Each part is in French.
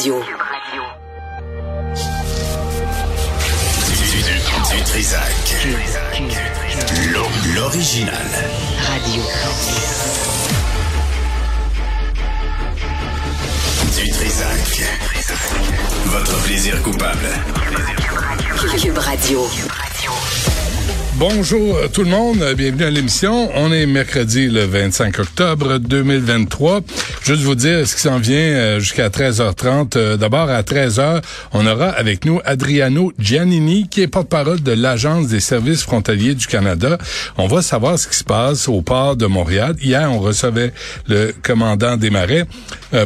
Radio. Du, du, Trisac. L'original. Radio. Du Trisac. Votre plaisir coupable. Cube Radio. Bonjour tout le monde, bienvenue à l'émission. On est mercredi le 25 octobre 2023. Juste vous dire ce qui s'en vient euh, jusqu'à 13h30. Euh, d'abord à 13h, on aura avec nous Adriano Giannini qui est porte-parole de l'Agence des services frontaliers du Canada. On va savoir ce qui se passe au port de Montréal. Hier, on recevait le commandant des marais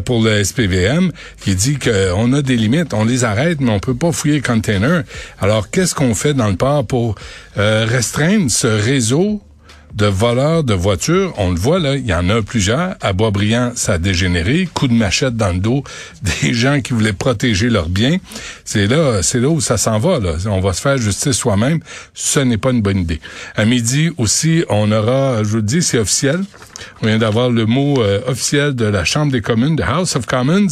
pour le SPVM qui dit qu'on a des limites, on les arrête mais on peut pas fouiller les containers. Alors qu'est-ce qu'on fait dans le port pour restreindre ce réseau de voleurs de voitures. On le voit là, il y en a plusieurs. À Boisbriand, ça a dégénéré. Coup de machette dans le dos des gens qui voulaient protéger leurs biens. C'est là, c'est là où ça s'en va. On va se faire justice soi-même. Ce n'est pas une bonne idée. À midi aussi, on aura, je vous le dis, c'est officiel. On vient d'avoir le mot euh, officiel de la Chambre des communes, de House of Commons.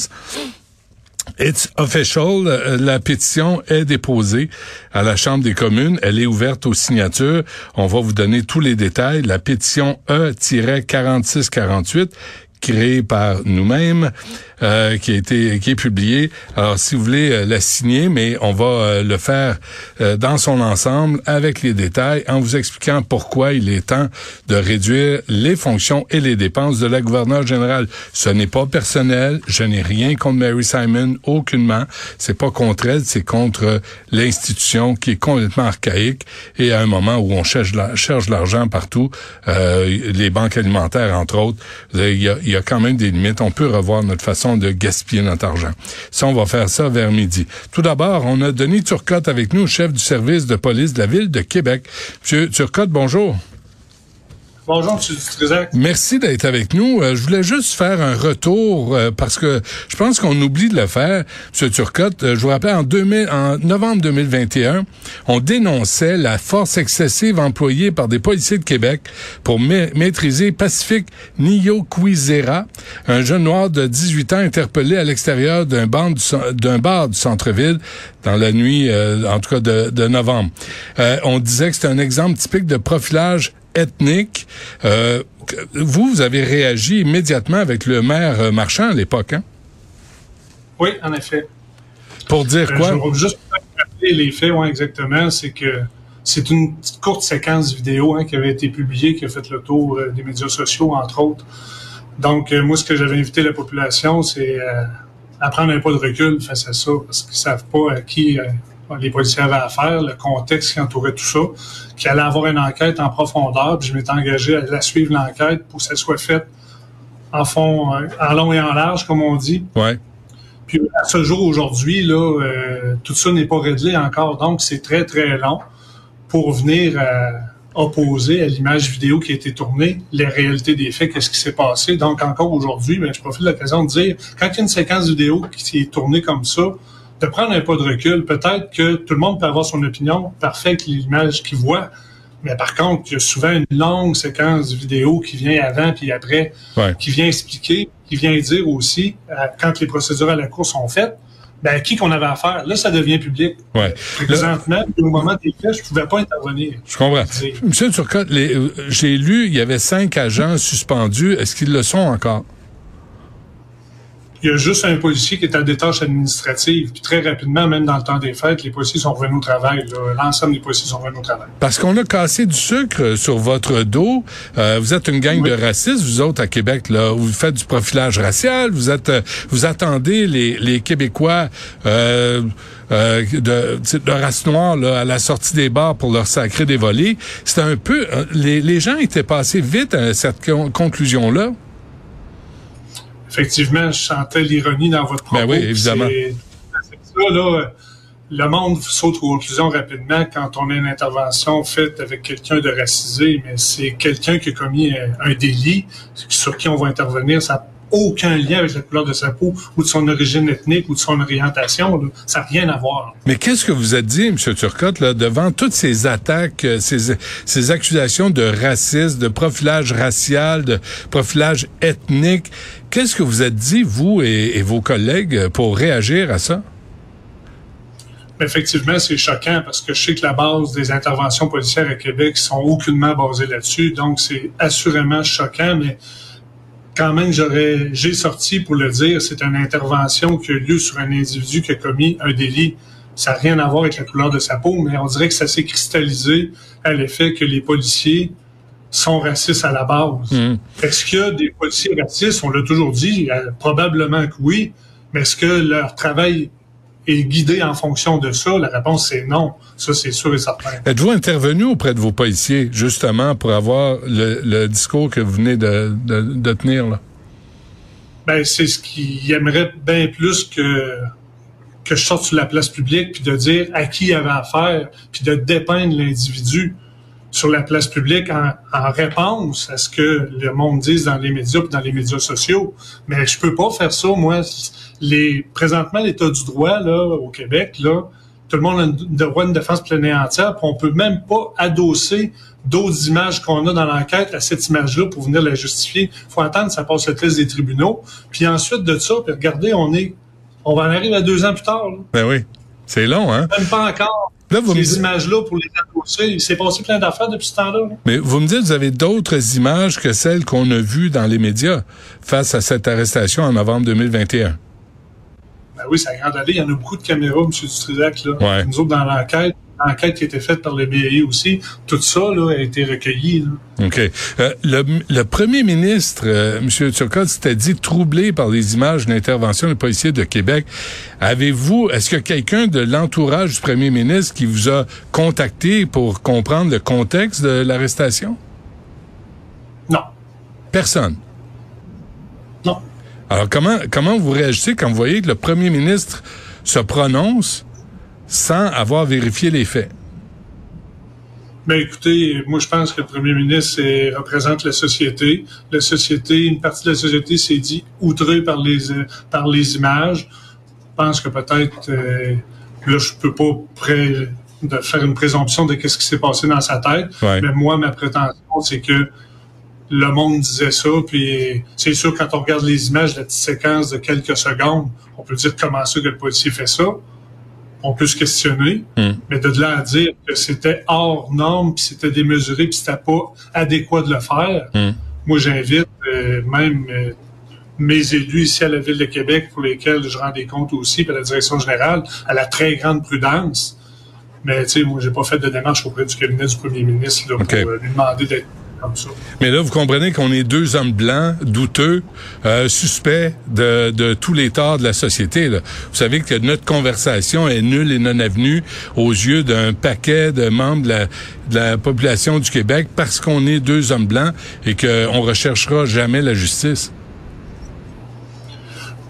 It's official. Euh, la pétition est déposée à la Chambre des communes. Elle est ouverte aux signatures. On va vous donner tous les détails. La pétition E-4648 créée par nous-mêmes, euh, qui a été qui est publié. Alors, si vous voulez euh, la signer, mais on va euh, le faire dans son ensemble avec les détails, en vous expliquant pourquoi il est temps de réduire les fonctions et les dépenses de la gouverneure générale. Ce n'est pas personnel. Je n'ai rien contre Mary Simon, aucunement. C'est pas contre elle, c'est contre l'institution qui est complètement archaïque et à un moment où on cherche l'argent partout, les banques alimentaires entre autres, il y a, il y a quand même des limites. On peut revoir notre façon de gaspiller notre argent. Ça, on va faire ça vers midi. Tout d'abord, on a Denis Turcotte avec nous, chef du service de police de la ville de Québec. Monsieur Turcotte, bonjour. Bonjour, M. Dutrisac. Merci d'être avec nous. Euh, je voulais juste faire un retour euh, parce que je pense qu'on oublie de le faire, M. Turcotte. Euh, je vous rappelle, en, 2000, en novembre 2021, on dénonçait la force excessive employée par des policiers de Québec pour maîtriser Pacifique Niyokwizera, un jeune noir de 18 ans interpellé à l'extérieur d'un bar du, centre-ville dans la nuit, en tout cas de, de novembre. on disait que c'était un exemple typique de profilage ethnique. Euh, vous, vous avez réagi immédiatement avec le maire euh, Marchand à l'époque, hein? Oui, en effet. Pour dire euh, quoi? Je juste rappeler les faits, ouais, exactement. C'est que c'est une courte séquence vidéo hein, qui avait été publiée, qui a fait le tour des médias sociaux, entre autres. Donc, moi, ce que j'avais invité la population, c'est à prendre un pas de recul face à ça, parce qu'ils savent pas à qui les policiers avaient à faire, le contexte qui entourait tout ça, qu'il allait avoir une enquête en profondeur, puis je m'étais engagé à la suivre l'enquête pour que ça soit fait en fond, euh, en long et en large, comme on dit. Ouais. Puis à ce jour aujourd'hui, là, euh, tout ça n'est pas réglé encore, donc c'est très très long pour venir euh, opposer à l'image vidéo qui a été tournée les réalités des faits, qu'est-ce qui s'est passé. Donc encore aujourd'hui, ben, je profite de l'occasion de dire, quand il y a une séquence vidéo qui est tournée comme ça, de prendre un pas de recul. Peut-être que tout le monde peut avoir son opinion parfaite, l'image qu'il voit. Mais par contre, il y a souvent une longue séquence vidéo qui vient avant puis après, qui vient expliquer, qui vient dire aussi, euh, quand les procédures à la cour sont faites, ben, qui qu'on avait affaire. Là, ça devient public. Ouais. Présentement, au moment des faits, je pouvais pas intervenir. Je comprends. Monsieur Turcotte, euh, j'ai lu, il y avait cinq agents suspendus. Est-ce qu'ils le sont encore? Il y a juste un policier qui est à des tâches administratives. Puis très rapidement, même dans le temps des fêtes, les policiers sont revenus au travail. L'ensemble des policiers sont revenus au travail. Parce qu'on a cassé du sucre sur votre dos. Euh, vous êtes une gang de racistes, vous autres à Québec. Là, vous faites du profilage racial. Vous êtes, euh, vous attendez les, les Québécois. Euh, euh, de, de race noire là, à la sortie des bars pour leur sacrer des volets. C'était un peu... Les, les gens étaient passés vite à cette conclusion-là effectivement, je sentais l'ironie dans votre propos. Ben oui, évidemment. C'est ça, là. Le monde saute aux conclusions rapidement quand on a une intervention faite avec quelqu'un de racisé, mais c'est quelqu'un qui a commis un, délit sur qui on va intervenir. Ça aucun lien avec la couleur de sa peau ou de son origine ethnique ou de son orientation. là. Ça n'a rien à voir. Mais qu'est-ce que vous êtes dit, M. Turcotte, là, devant toutes ces attaques, euh, ces, ces accusations de racisme, de profilage racial, de profilage ethnique? Qu'est-ce que vous êtes dit, vous et, et vos collègues, pour réagir à ça? Effectivement, c'est choquant parce que je sais que la base des interventions policières à Québec sont aucunement basées là-dessus. Donc, c'est assurément choquant, mais quand même, j'aurais, j'ai sorti pour le dire, c'est une intervention qui a eu lieu sur un individu qui a commis un délit. Ça n'a rien à voir avec la couleur de sa peau, mais on dirait que ça s'est cristallisé à l'effet que les policiers sont racistes à la base. Mm. Est-ce qu'il y a des policiers racistes? On l'a toujours dit, euh, probablement que oui, mais est-ce que leur travail est guidé en fonction de ça? La réponse, c'est non. Ça, c'est sûr et certain. Êtes-vous intervenu auprès de vos policiers, justement, pour avoir le, le discours que vous venez de, de, de tenir, là? Ben, c'est ce qu'ils aimeraient bien plus que que je sorte sur la place publique puis de dire à qui il y avait affaire puis de dépeindre l'individu sur la place publique en, en réponse à ce que le monde dise dans les médias puis dans les médias sociaux. Mais je peux pas faire ça, moi. Les, présentement, l'état du droit, là, au Québec, là, tout le monde a une- droit à une défense pleine et entière, puis on peut même pas adosser d'autres images qu'on a dans l'enquête à cette image-là pour venir la justifier. faut attendre que ça passe le test des tribunaux. Puis ensuite de ça, puis regardez, on est, on va en arriver à deux ans plus tard. là. Ben oui. C'est long, hein? Même pas encore. Là, vous me Ces images-là pour les adosser. Il s'est passé plein d'affaires depuis ce temps-là. là. Mais vous me dites, vous avez d'autres images que celles qu'on a vues dans les médias face à cette arrestation en novembre 2021. Ben oui, c'est à grande allée. Il y en a beaucoup de caméras, M. Dutrisac. Là. Ouais. Nous autres, dans l'enquête, l'enquête qui a été faite par le BAI aussi, tout ça là, a été recueilli. Là. OK. Euh, le, le premier ministre, euh, M. Turcotte, s'était dit troublé par les images de l'intervention des policiers de Québec. Avez-vous, est-ce que quelqu'un de l'entourage du premier ministre qui vous a contacté pour comprendre le contexte de l'arrestation? Non. Personne. Alors, comment, comment vous réagissez quand vous voyez que le premier ministre se prononce sans avoir vérifié les faits? Ben écoutez, moi je pense que le premier ministre représente la société. La société, une partie de la société s'est dit outrée par les par les images. Je pense que peut-être euh, là je peux pas pré- de faire une présomption de qu'est-ce qui s'est passé dans sa tête. Ouais. Mais moi ma prétention c'est que le monde disait ça, puis c'est sûr quand on regarde les images, la petite séquence de quelques secondes, on peut dire comment ça que le policier fait ça. On peut se questionner, Hmm. mais de là à dire que c'était hors norme, puis c'était démesuré, puis c'était pas adéquat de le faire, Hmm. moi j'invite euh, même euh, mes élus ici à la Ville de Québec, pour lesquels je rends des comptes aussi, puis à la direction générale, à la très grande prudence. Mais tu sais, moi j'ai pas fait de démarche auprès du cabinet du premier ministre là, pour euh, lui demander d'être comme ça. Mais là, vous comprenez qu'on est deux hommes blancs, douteux, euh, suspects de, de tous les torts de la société. Là. Vous savez que notre conversation est nulle et non avenue aux yeux d'un paquet de membres de la, de la population du Québec parce qu'on est deux hommes blancs et qu'on recherchera jamais la justice.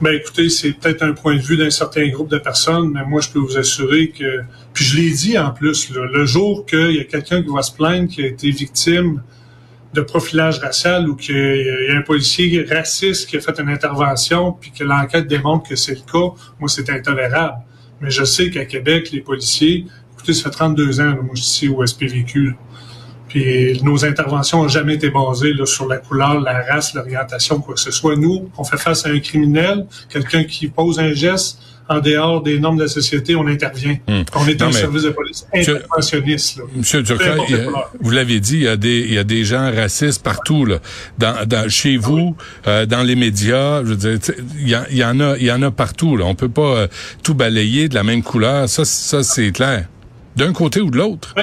Ben écoutez, c'est peut-être un point de vue d'un certain groupe de personnes, mais moi je peux vous assurer que, puis je l'ai dit en plus, là, le jour qu'il y a quelqu'un qui va se plaindre qui a été victime de profilage racial ou qu'il y a un policier raciste qui a fait une intervention puis que l'enquête démontre que c'est le cas, moi c'est intolérable. Mais je sais qu'à Québec, les policiers, écoutez, ça fait 32 ans, moi je suis ici au SPVQ. Puis nos interventions n'ont jamais été basées là, sur la couleur, la race, l'orientation, quoi que ce soit. Nous, on fait face à un criminel, quelqu'un qui pose un geste en dehors des normes de la société, on intervient. Hmm. On est Non, un service de police interventionniste. Là. Monsieur la a- vous l'avez dit, il y a des il y a des gens racistes partout là, dans, dans chez vous, euh, dans les médias. Je veux dire, il y, il y en a il y en a partout. Là. On peut pas euh, tout balayer de la même couleur. Ça ça c'est clair. D'un côté ou de l'autre.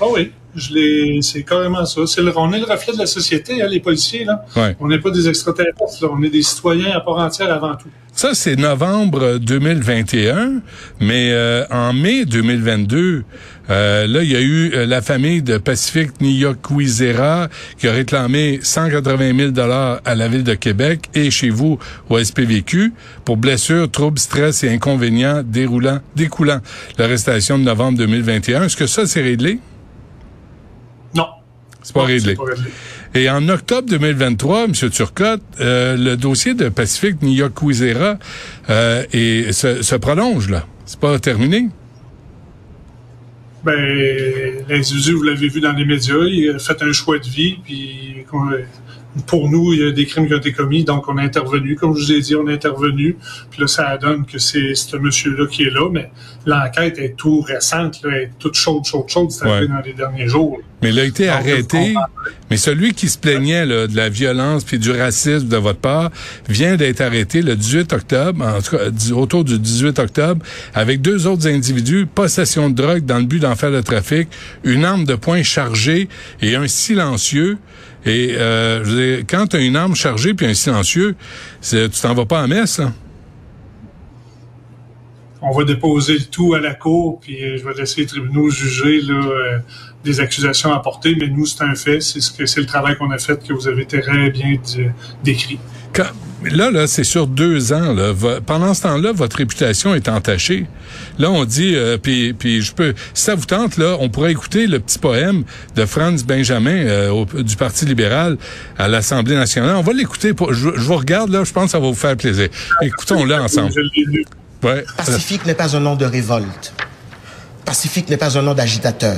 Ah oui, je l'ai, c'est carrément ça. C'est le, on est le reflet de la société, hein, les policiers. Là. Ouais. On n'est pas des extraterrestres, là. on est des citoyens à part entière avant tout. Ça, c'est novembre 2021, mais euh, en mai 2022, euh, là, il y a eu euh, la famille de Pacifique Niyokwizera qui a réclamé 180 000 dollars à la ville de Québec et chez vous au SPVQ pour blessures, troubles, stress et inconvénients déroulant, découlant l'arrestation de novembre 2021. Est-ce que ça, c'est réglé? C'est pas réglé. pas réglé. Et en octobre 2023, M. Turcotte, euh, le dossier de Pacifique Niyokwizera euh, et se, se prolonge, là. C'est pas terminé? Ben, l'individu, vous l'avez vu dans les médias, il a fait un choix de vie, puis pour nous, il y a des crimes qui ont été commis, donc on a intervenu. Comme je vous ai dit, on a intervenu. Puis là, ça donne que c'est ce monsieur-là qui est là, mais l'enquête est tout récente, là, est toute chaude, chaude, chaude. C'est arrivé dans les derniers jours. Mais il a été arrêté. Mais celui qui se plaignait là, de la violence puis du racisme de votre part vient d'être arrêté le 18 octobre, en tout cas autour du 18 octobre, avec deux autres individus, possession de drogue dans le but d'en faire le trafic, une arme de poing chargée et un silencieux. Et euh, je veux dire, quand tu as une arme chargée puis un silencieux, tu t'en vas pas à messe. On va déposer le tout à la cour, puis euh, je vais laisser les tribunaux juger là, euh, des accusations apportées. Mais nous, c'est un fait. C'est le travail qu'on a fait que vous avez très bien décrit. Quand, là, là, c'est sur deux ans. Là. Pendant ce temps-là, votre réputation est entachée. Là, on dit, euh, puis, puis je peux, si ça vous tente, là, on pourrait écouter le petit poème de Franz Benjamin euh, du Parti libéral à l'Assemblée nationale. On va l'écouter. Je, je, vous regarde là, je pense que ça va vous faire plaisir. Écoutons-le ensemble. Ouais. Pacifique n'est pas un nom de révolte. Pacifique n'est pas un nom d'agitateur.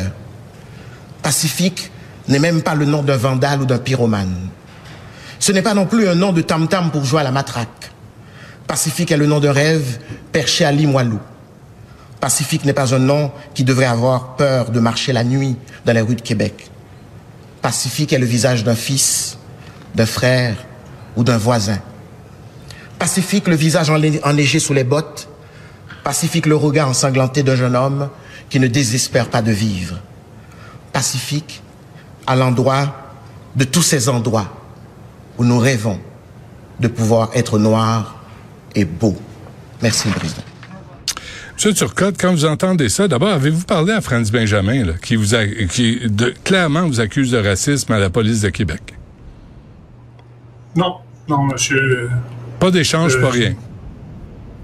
Pacifique n'est même pas le nom d'un vandale ou d'un pyromane. Ce n'est pas non plus un nom de tam-tam pour jouer à la matraque. Pacifique est le nom d'un rêve perché à Limoilou. Pacifique n'est pas un nom qui devrait avoir peur de marcher la nuit dans les rues de Québec. Pacifique est le visage d'un fils, d'un frère ou d'un voisin. Pacifique, le visage enneigé sous les bottes. Pacifique, le regard ensanglanté d'un jeune homme qui ne désespère pas de vivre. Pacifique, à l'endroit de tous ces endroits où nous rêvons de pouvoir être noirs et beaux. Merci, Président. Monsieur Turcotte, quand vous entendez ça, d'abord, avez-vous parlé à Franz Benjamin, là, qui vous a, qui de, clairement vous accuse de racisme à la police de Québec? Non, non, monsieur. Pas d'échange, euh, pas rien.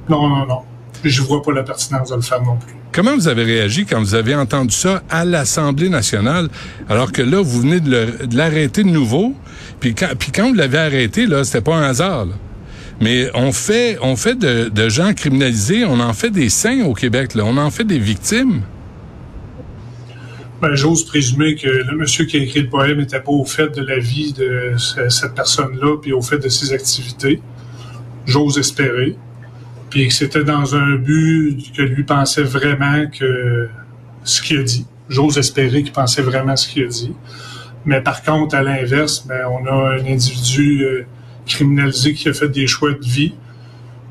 Non, non, non. Je vois pas la pertinence de le faire non plus. Comment vous avez réagi quand vous avez entendu ça à l'Assemblée nationale, alors que là, vous venez de l'arrêter de nouveau, puis quand, puis quand vous l'avez arrêté, là, c'était pas un hasard. Mais on fait, on fait de, de, gens criminalisés, on en fait des saints au Québec, là. on en fait des victimes. Ben, j'ose présumer que le monsieur qui a écrit le poème n'était pas au fait de la vie de cette personne-là, puis au fait de ses activités. J'ose espérer puis que c'était dans un but que lui pensait vraiment que ce qu'il a dit. J'ose espérer qu'il pensait vraiment ce qu'il a dit. Mais par contre, à l'inverse, ben, on a un individu euh, criminalisé qui a fait des choix de vie.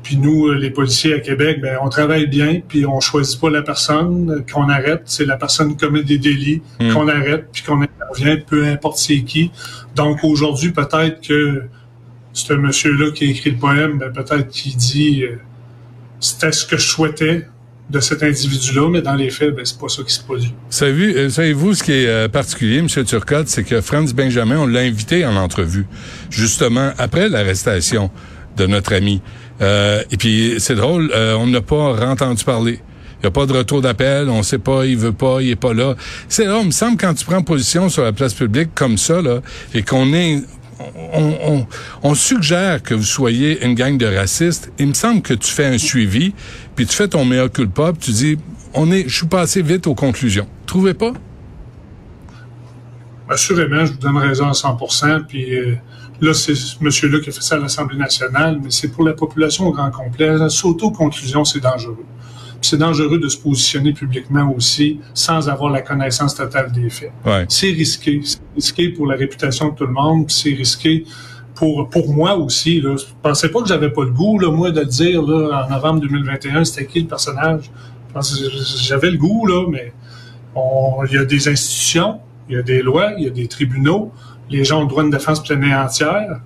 Puis nous, euh, les policiers à Québec, ben, on travaille bien, puis on choisit pas la personne qu'on arrête. C'est la personne qui commet des délits hmm. qu'on arrête, puis qu'on intervient, peu importe c'est qui. Donc aujourd'hui, peut-être que ce monsieur-là qui a écrit le poème, ben, peut-être qu'il dit... Euh, c'était ce que je souhaitais de cet individu-là, mais dans les faits, ben, c'est pas ça qui se produit. Euh, savez-vous ce qui est euh, particulier, M. Turcotte, c'est que Franz Benjamin, on l'a invité en entrevue, justement après l'arrestation de notre ami. Euh, et puis, c'est drôle, on n'a pas entendu parler. Il n'y a pas de retour d'appel, on sait pas, il veut pas, il est pas là. C'est là, il me semble, quand tu prends position sur la place publique comme ça, là, et qu'on est on, suggère que vous soyez une gang de racistes. Il me semble que tu fais un suivi, puis tu fais ton meilleur culpa, puis tu dis, on est, je suis passé vite aux conclusions. Trouvez pas? Assurément, je vous donne raison à 100% puis euh, là, c'est ce monsieur-là qui a fait ça à l'Assemblée nationale, mais c'est pour la population au grand complet. S'auto-conclusion, c'est dangereux c'est dangereux de se positionner publiquement aussi sans avoir la connaissance totale des faits. C'est risqué. C'est risqué pour la réputation de tout le monde, c'est risqué pour, pour moi aussi. Là. Je pensais pas que j'avais pas le goût, là, moi, de le dire là, en novembre 2021, c'était qui le personnage? J'avais le goût, là, mais il y a des institutions, il y a des lois, il y a des tribunaux. Les gens ont le droit de défense pleine et entière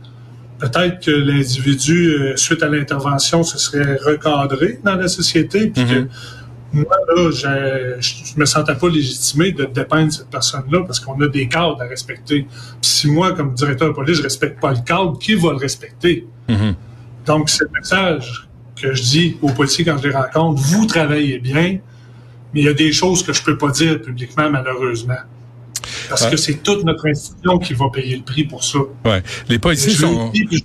peut-être que l'individu, euh, suite à l'intervention, se serait recadré dans la société, puis que mhm. moi, là, je, je me sentais pas légitimé de dépeindre cette personne-là parce qu'on a des cadres à respecter. Puis si moi, comme directeur de police, je respecte pas le cadre, qui va le respecter? Mhm. Donc, c'est le message que je dis aux policiers quand je les rencontre. Vous travaillez bien, mais il y a des choses que je peux pas dire publiquement, malheureusement. Parce que c'est toute notre institution qui va payer le prix pour ça. Ouais. Les policiers Je, sont... je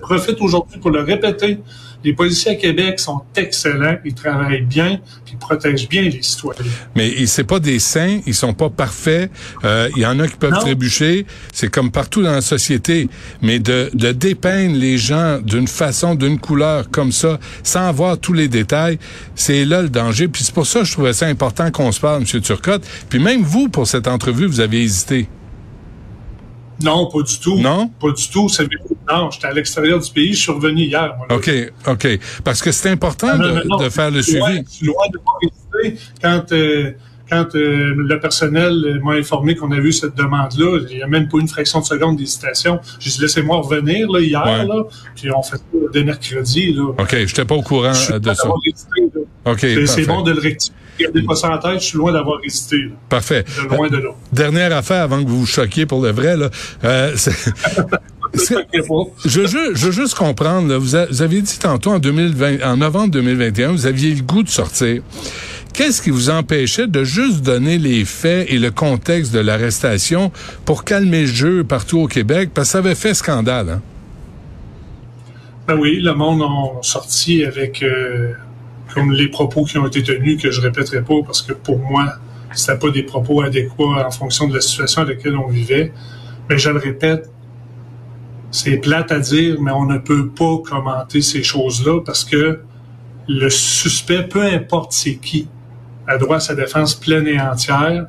profite aujourd'hui pour le répéter. Les policiers à Québec sont excellents, ils travaillent bien, puis ils protègent bien les citoyens. Mais ils- c'est pas des saints, ils sont pas parfaits. Euh, Il y en a qui peuvent Non. trébucher. C'est comme partout dans la société. Mais de, de dépeindre les gens d'une façon, d'une couleur comme ça, sans avoir tous les détails, c'est là le danger. Puis c'est pour ça que je trouvais ça important qu'on se parle, M. Turcotte. Puis même vous, pour cette entrevue, vous avez hésité. Non, pas du tout. Non? Pas du tout. Savez-vous? Non, j'étais à l'extérieur du pays, je suis revenu hier. moi. OK, OK. Parce que c'est important Non, non, de, non, de faire le loin- suivi. Je suis loin de pas hésiter. Quand, euh, quand euh, le personnel m'a informé qu'on avait eu cette demande-là, il n'y a même pas une fraction de seconde d'hésitation. J'ai dit, laissez-moi revenir là, hier, Ouais. là, puis on fait ça dès mercredi. Là. OK, je n'étais pas au courant Je suis euh, de ça. d'avoir hésité, là. OK, C'est- bon de le rectifier. Gardez pas ça en tête, je suis loin d'avoir hésité. là. Parfait. De loin de là. Dernière affaire avant que vous vous choquiez pour le vrai, là. Euh, je, veux- juste comprendre, vous, a- aviez dit tantôt en 2020, en novembre 2021, vous aviez le goût de sortir. Qu'est-ce qui vous empêchait de juste donner les faits et le contexte de l'arrestation pour calmer le jeu partout au Québec? Parce que ça avait fait scandale, hein? Ben oui, le monde a sorti avec euh, comme les propos qui ont été tenus que je répéterai pas parce que pour moi, c'était pas des propos adéquats en fonction de la situation dans laquelle on vivait. Mais je le répète, c'est plate à dire, mais on ne peut pas commenter ces choses-là parce que le suspect, peu importe c'est qui, a droit à sa défense pleine et entière.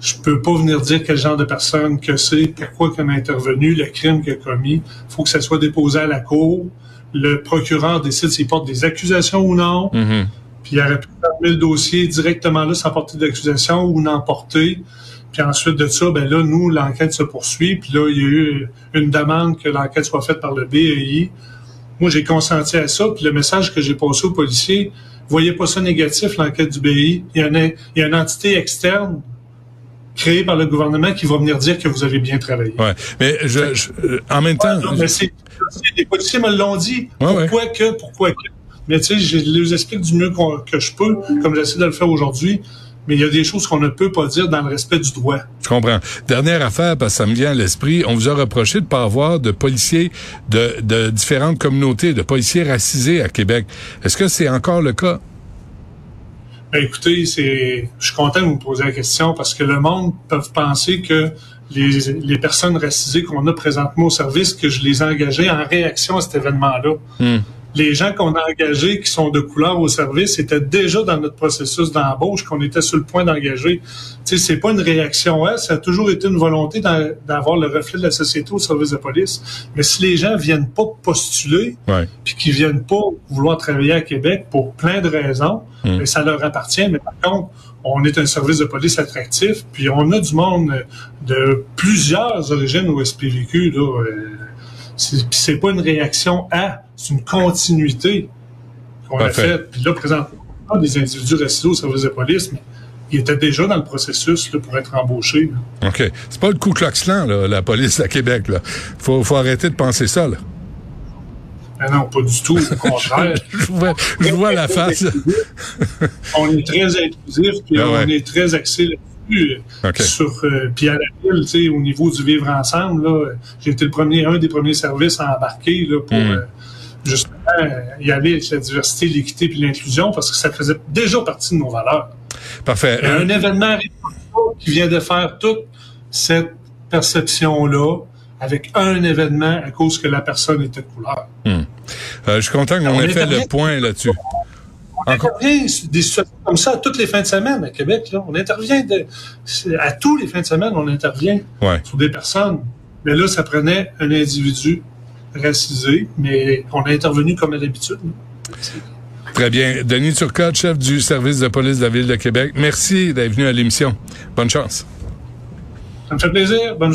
Je peux pas venir dire quel genre de personne que c'est, pourquoi qu'il a intervenu, le crime qu'il a commis. faut que ça soit déposé à la cour. Le procureur décide s'il porte des accusations ou non. Mhm. Puis il aurait pu fermer le dossier directement là sans porter d'accusation ou n'en porter. Puis ensuite de ça, ben là, nous, l'enquête se poursuit. Puis là, il y a eu une demande que l'enquête soit faite par le BEI. Moi, j'ai consenti à ça. Puis le message que j'ai passé aux policiers, voyez pas ça négatif, l'enquête du BEI. Il y, en a, il y a une entité externe créée par le gouvernement qui va venir dire que vous avez bien travaillé. Ouais. Mais je, je- en même temps, Non, mais les policiers me l'ont dit. Ouais, pourquoi que, pourquoi que? Mais tu sais, je les explique du mieux que je peux, comme j'essaie de le faire aujourd'hui. Mais il y a des choses qu'on ne peut pas dire dans le respect du droit. Je comprends. Dernière affaire, parce que ça me vient à l'esprit, on vous a reproché de pas avoir de policiers de, de différentes communautés, de policiers racisés à Québec. Est-ce que c'est encore le cas? Ben, écoutez, c'est, je suis content de vous poser la question parce que le monde peut penser que les, les personnes racisées qu'on a présentement au service, que je les ai engagées en réaction à cet événement-là. Hmm. Les gens qu'on a engagés qui sont de couleur au service étaient déjà dans notre processus d'embauche qu'on était sur le point d'engager. Tu sais, c'est pas une réaction, hein, ça a toujours été une volonté d'avoir le reflet de la société au service de police. Mais si les gens viennent pas postuler, Ouais. puis qui viennent pas vouloir travailler à Québec pour plein de raisons, Mm. mais ça leur appartient. Mais par contre, on est un service de police attractif, puis on a du monde de plusieurs origines au SPVQ. Là, euh, c'est, pas une réaction à, c'est une continuité qu'on a faite. Puis là, présentement, des individus restés au service de police, mais ils étaient déjà dans le processus là, pour être embauchés. là. OK. C'est pas le Klan, là, la police à Québec. Là. Faut, faut arrêter de penser ça. Là. Mais non, pas du tout, au contraire. Je vois, je vois la face. là. on est très inclusif, puis Ah ouais. on est très axé là-dessus. euh. Sur, euh, puis à la ville, tu sais, au niveau du vivre ensemble, là, j'ai été le premier, un des premiers services à embarquer là, pour Mm. euh, justement euh, y aller avec la diversité, l'équité puis l'inclusion, parce que ça faisait déjà partie de nos valeurs. Parfait. Et un événement qui vient de faire toute cette perception-là avec un événement à cause que la personne était de couleur. Euh, je suis content qu'on On ait fait le point là-dessus. On intervient sur des situations comme ça toutes les fins de semaine à Québec. Là. On intervient de, à tous les fins de semaine, on intervient Ouais. sur des personnes. Mais là, ça prenait un individu racisé, mais on a intervenu comme à l'habitude. Très bien. Denis Turcotte, chef du service de police de la Ville de Québec. Merci d'être venu à l'émission. Bonne chance. Ça me fait plaisir. Bonne journée.